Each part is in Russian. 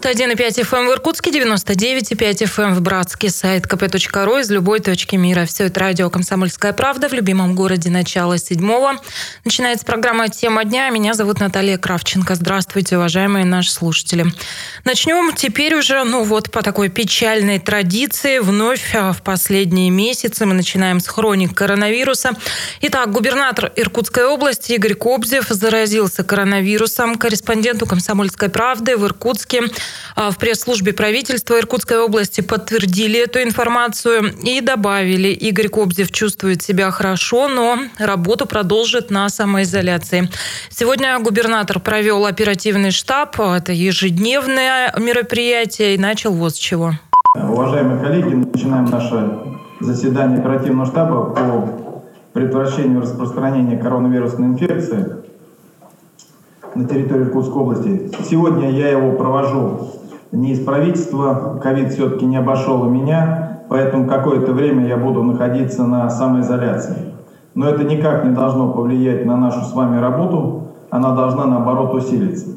91,5 FM эм в Иркутске, 99,5 FM эм в Братске, сайт kp.ru из любой точки мира. Все это радио «Комсомольская правда» в любимом городе начало седьмого. Начинается программа «Тема дня». Меня зовут Наталья Кравченко. Здравствуйте, уважаемые наши слушатели. Начнем теперь уже, ну вот, по такой печальной традиции. Вновь а, в последние месяцы мы начинаем с хроник коронавируса. Итак, губернатор Иркутской области Игорь Кобзев заразился коронавирусом. Корреспонденту «Комсомольской правды» в Иркутске а, в пресс-службе правительства Иркутской области подтвердили эту информацию и добавили, Игорь Кобзев чувствует себя хорошо, но работу продолжит на самоизоляции. Сегодня губернатор провел оперативный штаб, это ежедневное мероприятие, и начал вот с чего. Уважаемые коллеги, начинаем наше заседание оперативного штаба по предотвращению распространения коронавирусной инфекции на территории Иркутской области. Сегодня я его провожу не из правительства, ковид все-таки не обошел и меня, поэтому какое-то время я буду находиться на самоизоляции. Но это никак не должно повлиять на нашу с вами работу, она должна наоборот усилиться.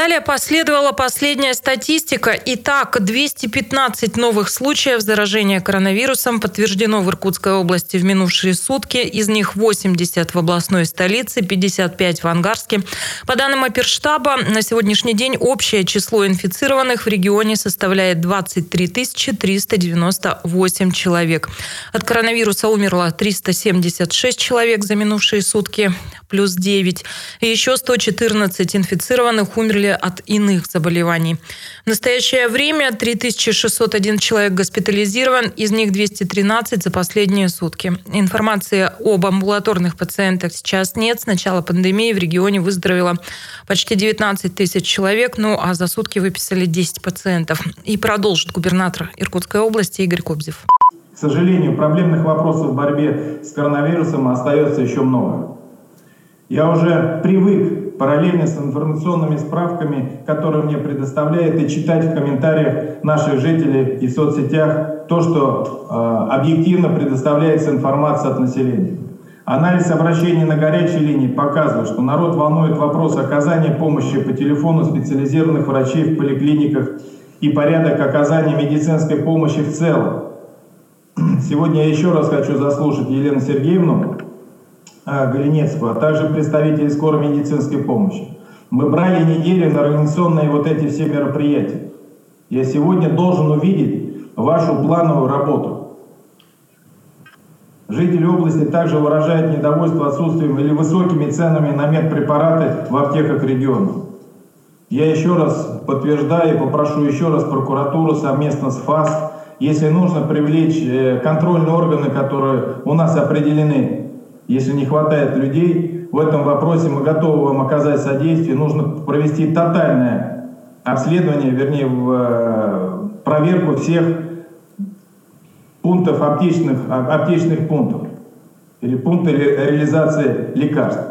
Далее последовала последняя статистика. Итак, 215 новых случаев заражения коронавирусом подтверждено в Иркутской области в минувшие сутки. Из них 80 в областной столице, 55 в Ангарске. По данным оперштаба, на сегодняшний день общее число инфицированных в регионе составляет 23 398 человек. От коронавируса умерло 376 человек за минувшие сутки, плюс 9. И еще 114 инфицированных умерли от иных заболеваний. В настоящее время 3601 человек госпитализирован, из них 213 за последние сутки. Информации об амбулаторных пациентах сейчас нет. С начала пандемии в регионе выздоровело почти 19 тысяч человек, ну а за сутки выписали 10 пациентов. И продолжит губернатор Иркутской области Игорь Кобзев. К сожалению, проблемных вопросов в борьбе с коронавирусом остается еще много. Я уже привык параллельно с информационными справками, которые мне предоставляют, и читать в комментариях наших жителей и в соцсетях то, что э, объективно предоставляется информация от населения. Анализ обращений на горячей линии показывает, что народ волнует вопрос оказания помощи по телефону специализированных врачей в поликлиниках и порядок оказания медицинской помощи в целом. Сегодня я еще раз хочу заслушать Елену Сергеевну, а, Галинецкую, а также представителей скорой медицинской помощи. Мы брали неделю на организационные вот эти все мероприятия. Я сегодня должен увидеть вашу плановую работу. Жители области также выражают недовольство отсутствием или высокими ценами на медпрепараты в аптеках региона. Я еще раз подтверждаю и попрошу еще раз прокуратуру совместно с ФАС, если нужно привлечь э, контрольные органы, которые у нас определены если не хватает людей в этом вопросе, мы готовы вам оказать содействие. Нужно провести тотальное обследование, вернее, в э, проверку всех пунктов аптечных, а, аптечных пунктов или пункты реализации лекарств.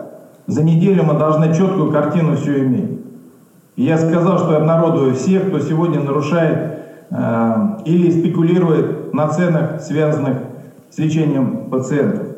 За неделю мы должны четкую картину все иметь. И я сказал, что я обнародую всех, кто сегодня нарушает э, или спекулирует на ценах, связанных с лечением пациентов.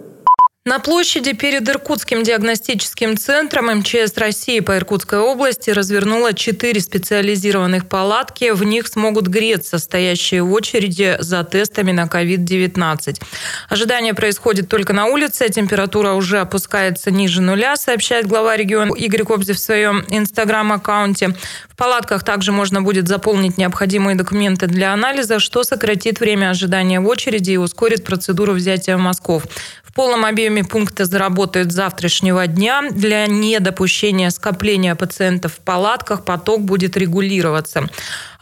На площади перед Иркутским диагностическим центром МЧС России по Иркутской области развернула четыре специализированных палатки. В них смогут греться стоящие в очереди за тестами на COVID-19. Ожидание происходит только на улице. Температура уже опускается ниже нуля, сообщает глава региона Игорь Кобзев в своем инстаграм-аккаунте. В палатках также можно будет заполнить необходимые документы для анализа, что сократит время ожидания в очереди и ускорит процедуру взятия мазков. В полном объеме пункты заработают с завтрашнего дня. Для недопущения скопления пациентов в палатках поток будет регулироваться.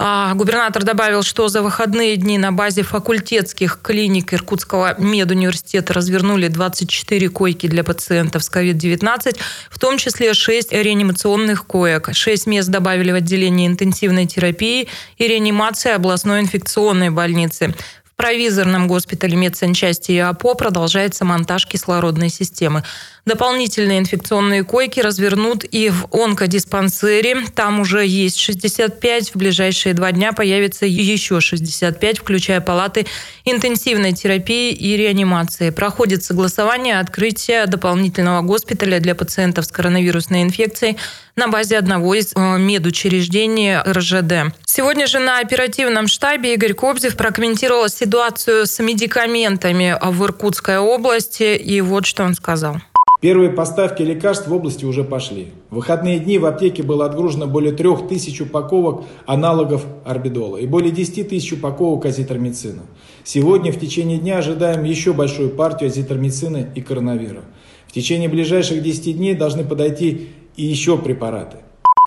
А, губернатор добавил, что за выходные дни на базе факультетских клиник Иркутского медуниверситета развернули 24 койки для пациентов с COVID-19, в том числе 6 реанимационных коек. 6 мест добавили в отделение интенсивной терапии и реанимации областной инфекционной больницы провизорном госпитале медсанчасти ИАПО продолжается монтаж кислородной системы. Дополнительные инфекционные койки развернут и в онкодиспансере. Там уже есть 65. В ближайшие два дня появится еще 65, включая палаты интенсивной терапии и реанимации. Проходит согласование открытия дополнительного госпиталя для пациентов с коронавирусной инфекцией на базе одного из э, медучреждений РЖД. Сегодня же на оперативном штабе Игорь Кобзев прокомментировал ситуацию с медикаментами в Иркутской области. И вот что он сказал. Первые поставки лекарств в области уже пошли. В выходные дни в аптеке было отгружено более трех тысяч упаковок аналогов орбидола и более 10 тысяч упаковок азитромицина. Сегодня в течение дня ожидаем еще большую партию азитромицина и коронавира. В течение ближайших 10 дней должны подойти и еще препараты.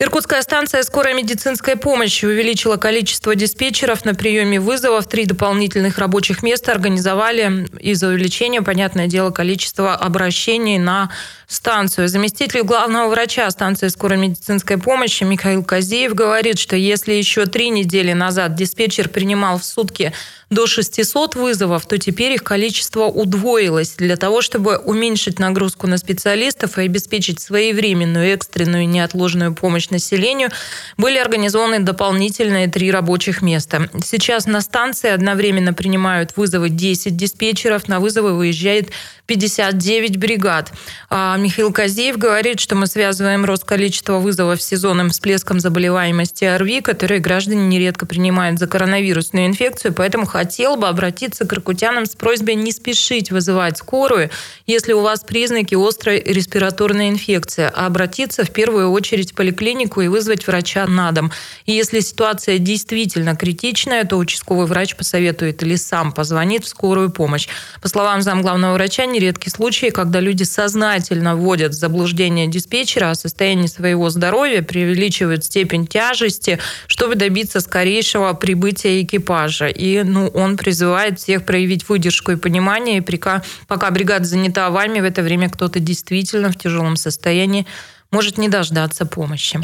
Иркутская станция скорой медицинской помощи увеличила количество диспетчеров на приеме вызовов. Три дополнительных рабочих места организовали из-за увеличения, понятное дело, количества обращений на станцию. Заместитель главного врача станции скорой медицинской помощи Михаил Казеев говорит, что если еще три недели назад диспетчер принимал в сутки до 600 вызовов, то теперь их количество удвоилось. Для того, чтобы уменьшить нагрузку на специалистов и обеспечить своевременную, экстренную и неотложную помощь населению, были организованы дополнительные три рабочих места. Сейчас на станции одновременно принимают вызовы 10 диспетчеров, на вызовы выезжает 59 бригад. А Михаил Казеев говорит, что мы связываем рост количества вызовов с сезонным всплеском заболеваемости ОРВИ, которые граждане нередко принимают за коронавирусную инфекцию, поэтому хотел бы обратиться к иркутянам с просьбой не спешить вызывать скорую, если у вас признаки острой респираторной инфекции, а обратиться в первую очередь в поликлинику и вызвать врача на дом. И если ситуация действительно критичная, то участковый врач посоветует или сам позвонит в скорую помощь. По словам замглавного врача, нередки случаи, когда люди сознательно вводят в заблуждение диспетчера о состоянии своего здоровья, преувеличивают степень тяжести, чтобы добиться скорейшего прибытия экипажа. И ну, он призывает всех проявить выдержку и понимание, и пока, пока бригада занята вами, в это время кто-то действительно в тяжелом состоянии может не дождаться помощи.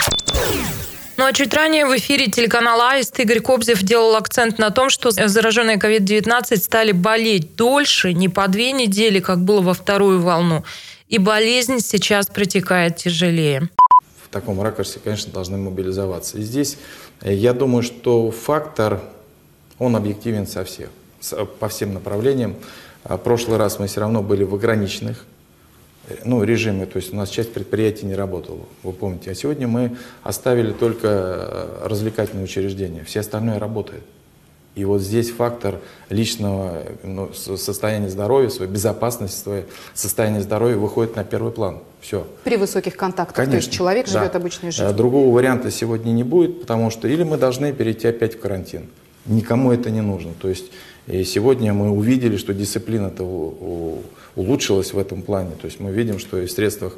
Ну а чуть ранее в эфире телеканала «Аист» Игорь Кобзев делал акцент на том, что зараженные COVID-19 стали болеть дольше, не по две недели, как было во вторую волну. И болезнь сейчас протекает тяжелее. В таком ракурсе, конечно, должны мобилизоваться. И здесь э, я думаю, что фактор, он объективен со всех, по всем направлениям. А в прошлый раз мы все равно были в ограниченных ну, режиме, то есть у нас часть предприятий не работала, вы помните. А сегодня мы оставили только э, развлекательные учреждения, все остальное работает. И вот здесь фактор личного ну, состояния здоровья, своей безопасности, свое состояние здоровья выходит на первый план. Все. При высоких контактах, Конечно, то есть человек да. живет обычной жизнью. Э, другого варианта сегодня не будет, потому что или мы должны перейти опять в карантин. Никому это не нужно. То есть и сегодня мы увидели, что дисциплина-то улучшилась в этом плане. То есть мы видим, что и в средствах,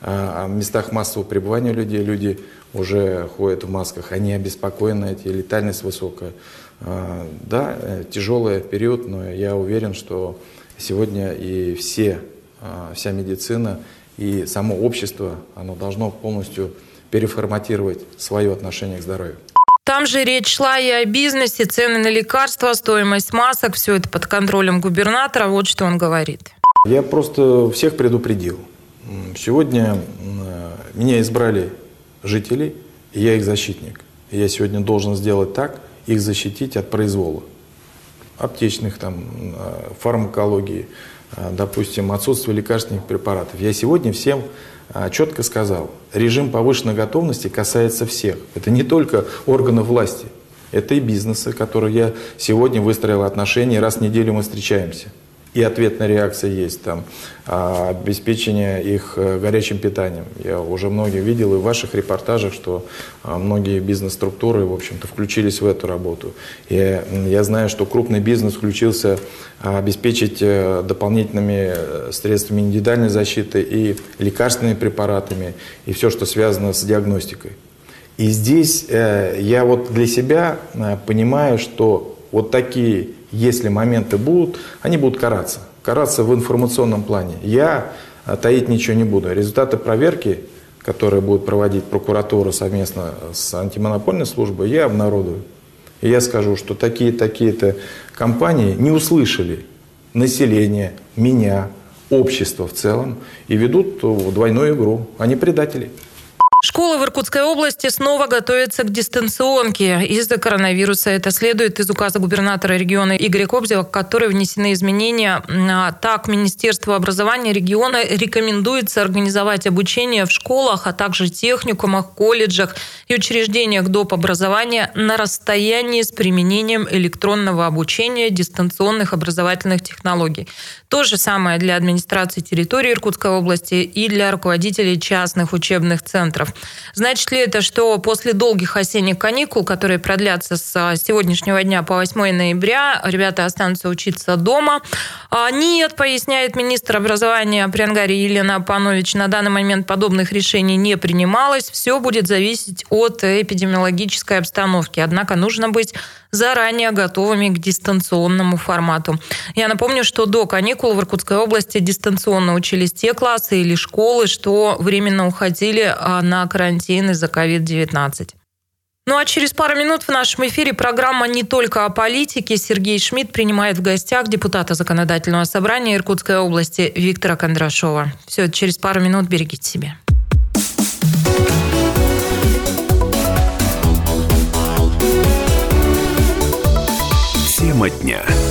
а, в местах массового пребывания людей люди уже ходят в масках, они обеспокоены, эти летальность высокая. А, да, э, тяжелый период, но я уверен, что сегодня и все, а, вся медицина и само общество, оно должно полностью переформатировать свое отношение к здоровью. Там же речь шла и о бизнесе, цены на лекарства, стоимость масок, все это под контролем губернатора. Вот что он говорит. Я просто всех предупредил. Сегодня меня избрали жители, и я их защитник. Я сегодня должен сделать так, их защитить от произвола. Аптечных, там, фармакологии, допустим, отсутствие лекарственных препаратов. Я сегодня всем а, четко сказал, режим повышенной готовности касается всех. Это не только органов власти, это и бизнесы, которые я сегодня выстроил отношения, раз в неделю мы встречаемся и ответная реакция есть, там, а, обеспечение их э, горячим питанием. Я уже многие видел и в ваших репортажах, что а, многие бизнес-структуры, в общем-то, включились в эту работу. И я знаю, что крупный бизнес включился а, обеспечить э, дополнительными э, средствами индивидуальной защиты и лекарственными препаратами, и все, что связано с диагностикой. И здесь я вот для себя понимаю, что вот такие если моменты будут, они будут караться. Караться в информационном плане. Я а, таить ничего не буду. Результаты проверки, которые будет проводить прокуратура совместно с антимонопольной службой, я обнародую. И я скажу, что такие-такие-то компании не услышали население, меня, общество в целом и ведут двойную игру. Они предатели. Школы в Иркутской области снова готовятся к дистанционке из-за коронавируса. Это следует из указа губернатора региона Игоря Кобзева, в который внесены изменения. А, так, Министерство образования региона рекомендуется организовать обучение в школах, а также техникумах, колледжах и учреждениях доп. образования на расстоянии с применением электронного обучения дистанционных образовательных технологий. То же самое для администрации территории Иркутской области и для руководителей частных учебных центров. Значит ли это, что после долгих осенних каникул, которые продлятся с а, сегодняшнего дня по 8 ноября, ребята останутся учиться дома? А, нет, поясняет министр образования Приангари Елена Панович, на данный момент подобных решений не принималось. Все будет зависеть от эпидемиологической обстановки. Однако нужно быть заранее готовыми к дистанционному формату. Я напомню, что до каникул в Иркутской области дистанционно учились те классы или школы, что временно уходили а, на карантин из-за COVID-19. Ну а через пару минут в нашем эфире программа «Не только о политике». Сергей Шмидт принимает в гостях депутата Законодательного собрания Иркутской области Виктора Кондрашова. Все, через пару минут берегите себя. Тема дня.